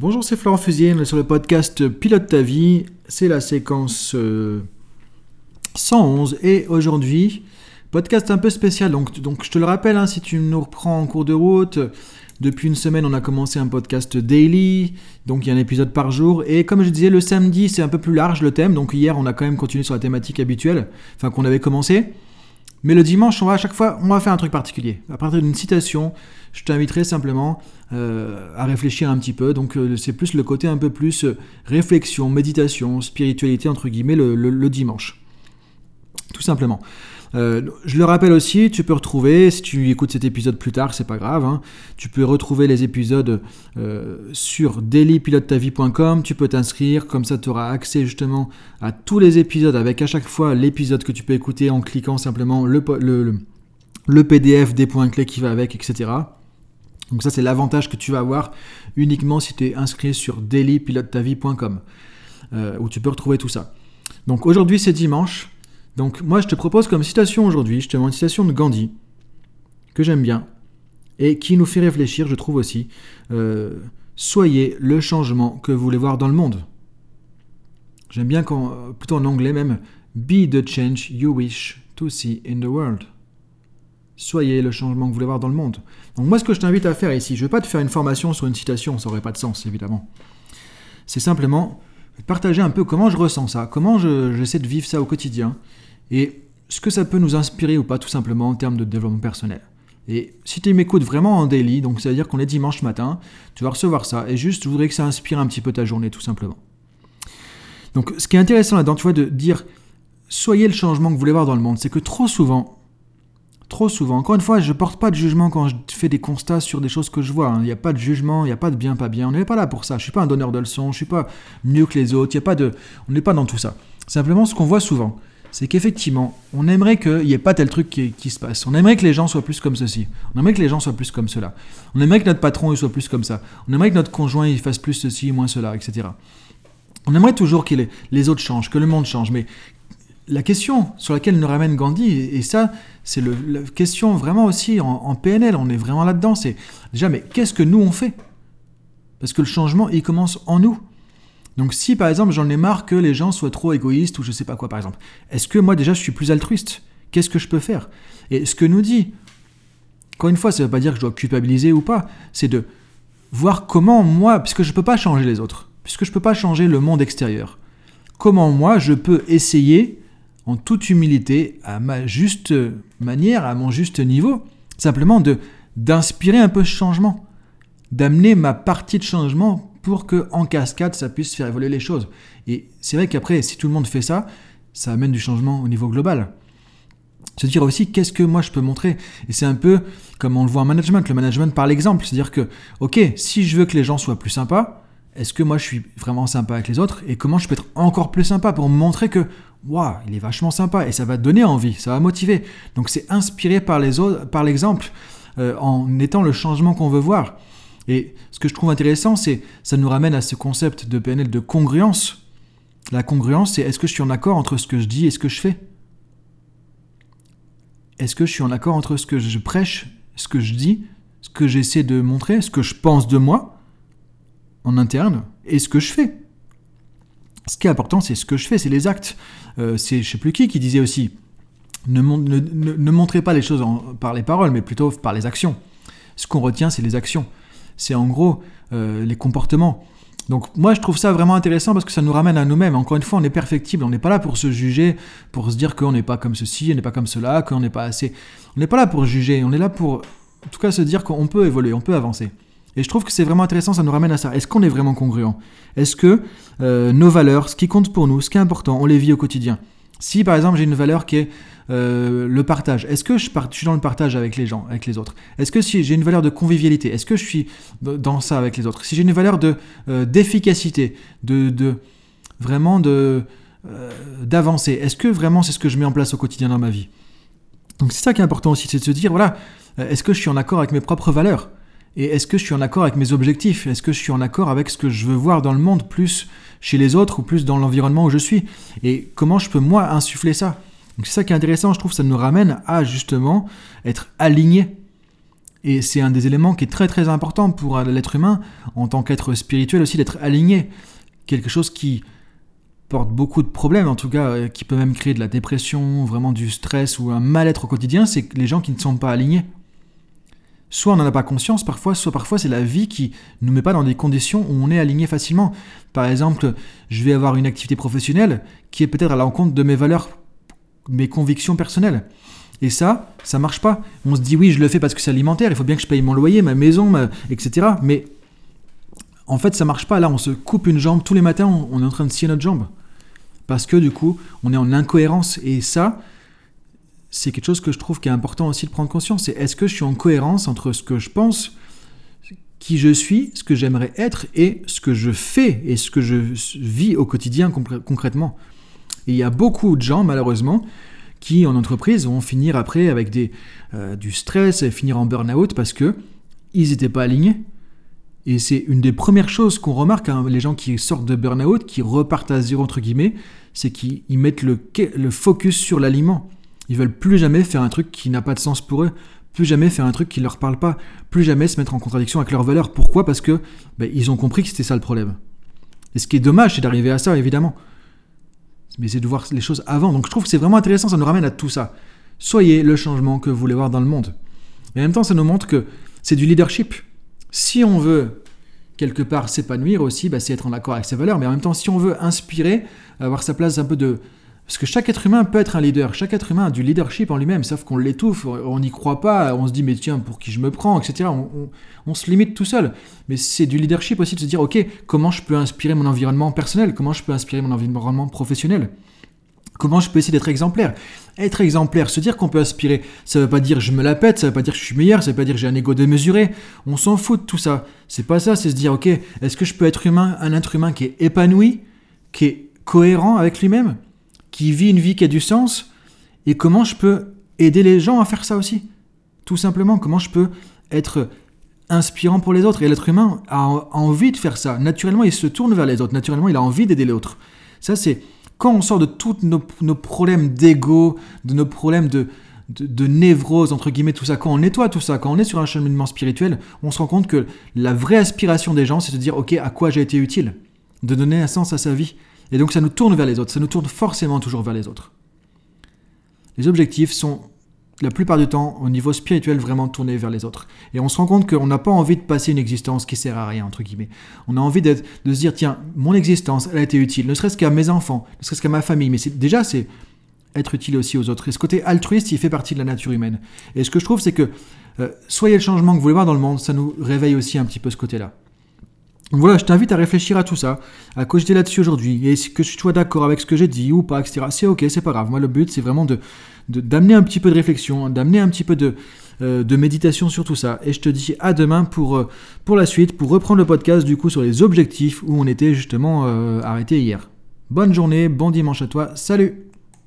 Bonjour, c'est Florent Fusier, on est sur le podcast Pilote ta vie. C'est la séquence 111 euh, et aujourd'hui, podcast un peu spécial. Donc, je te le rappelle, hein, si tu nous reprends en cours de route, depuis une semaine, on a commencé un podcast daily, donc il y a un épisode par jour. Et comme je disais, le samedi, c'est un peu plus large le thème. Donc hier, on a quand même continué sur la thématique habituelle, enfin qu'on avait commencé. Mais le dimanche, on va à chaque fois, on va faire un truc particulier. À partir d'une citation, je t'inviterai simplement euh, à réfléchir un petit peu. Donc euh, c'est plus le côté un peu plus euh, réflexion, méditation, spiritualité entre guillemets le dimanche. Tout simplement. Euh, je le rappelle aussi, tu peux retrouver, si tu écoutes cet épisode plus tard, c'est pas grave, hein, tu peux retrouver les épisodes euh, sur dailypilotetavie.com, tu peux t'inscrire, comme ça tu auras accès justement à tous les épisodes avec à chaque fois l'épisode que tu peux écouter en cliquant simplement le, PDF des points clés qui va avec, etc. Donc ça c'est l'avantage que tu vas avoir uniquement si tu es inscrit sur dailypilotetavie.com euh, où tu peux retrouver tout ça. Donc aujourd'hui c'est dimanche, donc moi je te propose comme citation aujourd'hui, je te une citation de Gandhi, que j'aime bien, et qui nous fait réfléchir, je trouve aussi, euh, soyez le changement que vous voulez voir dans le monde. J'aime bien quand, plutôt en anglais même, be the change you wish to see in the world. Soyez le changement que vous voulez voir dans le monde. Donc moi ce que je t'invite à faire ici, je ne vais pas te faire une formation sur une citation, ça n'aurait pas de sens évidemment. C'est simplement partager un peu comment je ressens ça, comment j'essaie de vivre ça au quotidien, et ce que ça peut nous inspirer ou pas tout simplement en termes de développement personnel. Et si tu m'écoutes vraiment en daily, donc c'est-à-dire qu'on est dimanche matin, tu vas recevoir ça, et juste je voudrais que ça inspire un petit peu ta journée tout simplement. Donc ce qui est intéressant là-dedans, tu vois, de dire soyez le changement que vous voulez voir dans le monde, c'est que trop souvent, trop souvent, encore une fois, je porte pas de jugement quand je fais des constats sur des choses que je vois. Hein. Il n'y a pas de jugement, il n'y a pas de bien, pas bien. On n'est pas là pour ça. Je suis pas un donneur de leçons, je suis pas mieux que les autres. Il y a pas de, on n'est pas dans tout ça. Simplement, ce qu'on voit souvent, c'est qu'effectivement, on aimerait qu'il n'y ait pas tel truc qui, se passe. On aimerait que les gens soient plus comme ceci. On aimerait que les gens soient plus comme cela. On aimerait que notre patron il soit plus comme ça. On aimerait que notre conjoint il fasse plus ceci, moins cela, etc. On aimerait toujours que les, autres changent, que le monde change. Mais la question sur laquelle nous ramène Gandhi, et, ça, c'est la question vraiment aussi en, PNL, on est vraiment là-dedans, c'est déjà, mais qu'est-ce que nous on fait? Parce que le changement, il commence en nous. Donc si par exemple j'en ai marre que les gens soient trop égoïstes ou je sais pas quoi par exemple, est-ce que moi déjà je suis plus altruiste? Qu'est-ce que je peux faire? Et ce que nous dit, encore une fois, ça ne veut pas dire que je dois culpabiliser ou pas, c'est de voir comment moi, puisque je ne peux pas changer les autres, puisque je ne peux pas changer le monde extérieur, comment moi je peux essayer en toute humilité, à ma juste manière, à mon juste niveau, simplement de d'inspirer un peu ce changement, d'amener ma partie de changement pour que en cascade ça puisse faire évoluer les choses. Et c'est vrai qu'après, si tout le monde fait ça, ça amène du changement au niveau global. Se dire aussi qu'est-ce que moi je peux montrer? Et c'est un peu comme on le voit en management, le management par l'exemple. C'est-à-dire que, ok, si je veux que les gens soient plus sympas, est-ce que moi je suis vraiment sympa avec les autres et comment je peux être encore plus sympa pour montrer que waouh, il est vachement sympa et ça va donner envie, ça va motiver. Donc c'est inspiré par les autres, par l'exemple, euh, en étant le changement qu'on veut voir. Et ce que je trouve intéressant, c'est ça nous ramène à ce concept de PNL de congruence. La congruence, c'est est-ce que je suis en accord entre ce que je dis et ce que je fais? Est-ce que je suis en accord entre ce que je prêche, ce que je dis, ce que j'essaie de montrer, ce que je pense de moi? En interne et ce que je fais Ce qui est important, c'est ce que je fais, c'est les actes. Euh, c'est je sais plus qui qui disait aussi ne, montrez pas les choses par les paroles, mais plutôt par les actions. Ce qu'on retient, c'est les actions c'est en gros euh, les comportements. Donc moi je trouve ça vraiment intéressant parce que ça nous ramène à nous-mêmes. Encore une fois, on est perfectible, on n'est pas là pour se juger, pour se dire qu'on n'est pas comme ceci, on n'est pas comme cela, qu'on n'est pas assez. On n'est pas là pour juger, on est là pour en tout cas se dire qu'on peut évoluer, on peut avancer. Et je trouve que c'est vraiment intéressant, ça nous ramène à ça. Est-ce qu'on est vraiment congruent? Est-ce que euh, nos valeurs, ce qui compte pour nous, ce qui est important, on les vit au quotidien? Si par exemple j'ai une valeur qui est euh, le partage. Est-ce que je, suis dans le partage avec les gens, avec les autres? Est-ce que si j'ai une valeur de convivialité, est-ce que je suis dans ça avec les autres? Si j'ai une valeur de euh, d'efficacité, de, vraiment de d'avancer, est-ce que vraiment c'est ce que je mets en place au quotidien dans ma vie? Donc c'est ça qui est important aussi, c'est de se dire voilà, est-ce que je suis en accord avec mes propres valeurs? Et est-ce que je suis en accord avec mes objectifs? Est-ce que je suis en accord avec ce que je veux voir dans le monde, plus chez les autres ou plus dans l'environnement où je suis? Et comment je peux moi insuffler ça? C'est ça qui est intéressant, je trouve, ça nous ramène à justement être aligné. Et c'est un des éléments qui est très très important pour l'être humain, en tant qu'être spirituel aussi, d'être aligné. Quelque chose qui porte beaucoup de problèmes, en tout cas, euh, qui peut même créer de la dépression, vraiment du stress ou un mal-être au quotidien, c'est les gens qui ne sont pas alignés. Soit on n'en a pas conscience parfois, soit parfois c'est la vie qui nous met pas dans des conditions où on est aligné facilement. Par exemple, je vais avoir une activité professionnelle qui est peut-être à l'encontre de mes valeurs, mes convictions personnelles. Et ça, ça marche pas. On se dit oui, je le fais parce que c'est alimentaire, il faut bien que je paye mon loyer, ma maison, etc. Mais en fait, ça marche pas. Là, on se coupe une jambe tous les matins, on est en train de scier notre jambe. Parce que du coup, on est en incohérence. Et ça, c'est quelque chose que je trouve qui est important aussi de prendre conscience. C'est est-ce que je suis en cohérence entre ce que je pense, qui je suis, ce que j'aimerais être et ce que je fais et ce que je vis au quotidien concrètement. Et il y a beaucoup de gens, malheureusement, qui en entreprise vont finir après avec des, euh, du stress et finir en burn-out parce que ils n'étaient pas alignés. Et c'est une des premières choses qu'on remarque, hein, les gens qui sortent de burn-out, qui repartent à zéro entre guillemets, c'est qu'ils mettent le, le focus sur l'aliment. Ils veulent plus jamais faire un truc qui n'a pas de sens pour eux, plus jamais faire un truc qui ne leur parle pas, plus jamais se mettre en contradiction avec leurs valeurs. Pourquoi? Parce que ben, ils ont compris que c'était ça le problème. Et ce qui est dommage, c'est d'arriver à ça, évidemment mais c'est de voir les choses avant. Donc je trouve que c'est vraiment intéressant, ça nous ramène à tout ça. Soyez le changement que vous voulez voir dans le monde. Et en même temps, ça nous montre que c'est du leadership. Si on veut quelque part s'épanouir aussi, bah, c'est être en accord avec ses valeurs, mais en même temps, si on veut inspirer, avoir sa place un peu de, parce que chaque être humain peut être un leader, chaque être humain a du leadership en lui-même, sauf qu'on l'étouffe, on n'y croit pas, on se dit mais tiens, pour qui je me prends, etc. On, se limite tout seul. Mais c'est du leadership aussi de se dire ok, comment je peux inspirer mon environnement personnel, comment je peux inspirer mon environnement professionnel? Comment je peux essayer d'être exemplaire? Être exemplaire, se dire qu'on peut aspirer, ça veut pas dire je me la pète, ça veut pas dire que je suis meilleur, ça veut pas dire que j'ai un ego démesuré. On s'en fout de tout ça. C'est pas ça, c'est se dire ok, est-ce que je peux être humain, un être humain qui est épanoui, qui est cohérent avec lui-même? Qui vit une vie qui a du sens, et comment je peux aider les gens à faire ça aussi. Tout simplement, comment je peux être inspirant pour les autres. Et l'être humain a envie de faire ça. Naturellement, il se tourne vers les autres. Naturellement, il a envie d'aider les autres. Ça, c'est quand on sort de tous nos, problèmes d'ego, de nos problèmes de, de, de, névrose, entre guillemets, tout ça, quand on nettoie tout ça, quand on est sur un cheminement spirituel, on se rend compte que la vraie aspiration des gens, c'est de dire, OK, à quoi j'ai été utile? De donner un sens à sa vie. Et donc ça nous tourne vers les autres, ça nous tourne forcément toujours vers les autres. Les objectifs sont la plupart du temps au niveau spirituel vraiment tournés vers les autres. Et on se rend compte qu'on n'a pas envie de passer une existence qui sert à rien, entre guillemets. On a envie de se dire, tiens, mon existence, elle a été utile, ne serait-ce qu'à mes enfants, ne serait-ce qu'à ma famille, mais déjà c'est être utile aussi aux autres. Et ce côté altruiste, il fait partie de la nature humaine. Et ce que je trouve, c'est que euh, soyez le changement que vous voulez voir dans le monde, ça nous réveille aussi un petit peu ce côté-là. Voilà, je t'invite à réfléchir à tout ça, à cogiter là-dessus aujourd'hui, et que tu sois d'accord avec ce que j'ai dit ou pas, etc. C'est ok, c'est pas grave. Moi, le but, c'est vraiment de d'amener un petit peu de réflexion, d'amener un petit peu de, euh, méditation sur tout ça. Et je te dis à demain pour, euh, pour la suite, pour reprendre le podcast du coup sur les objectifs où on était justement euh, arrêté hier. Bonne journée, bon dimanche à toi, salut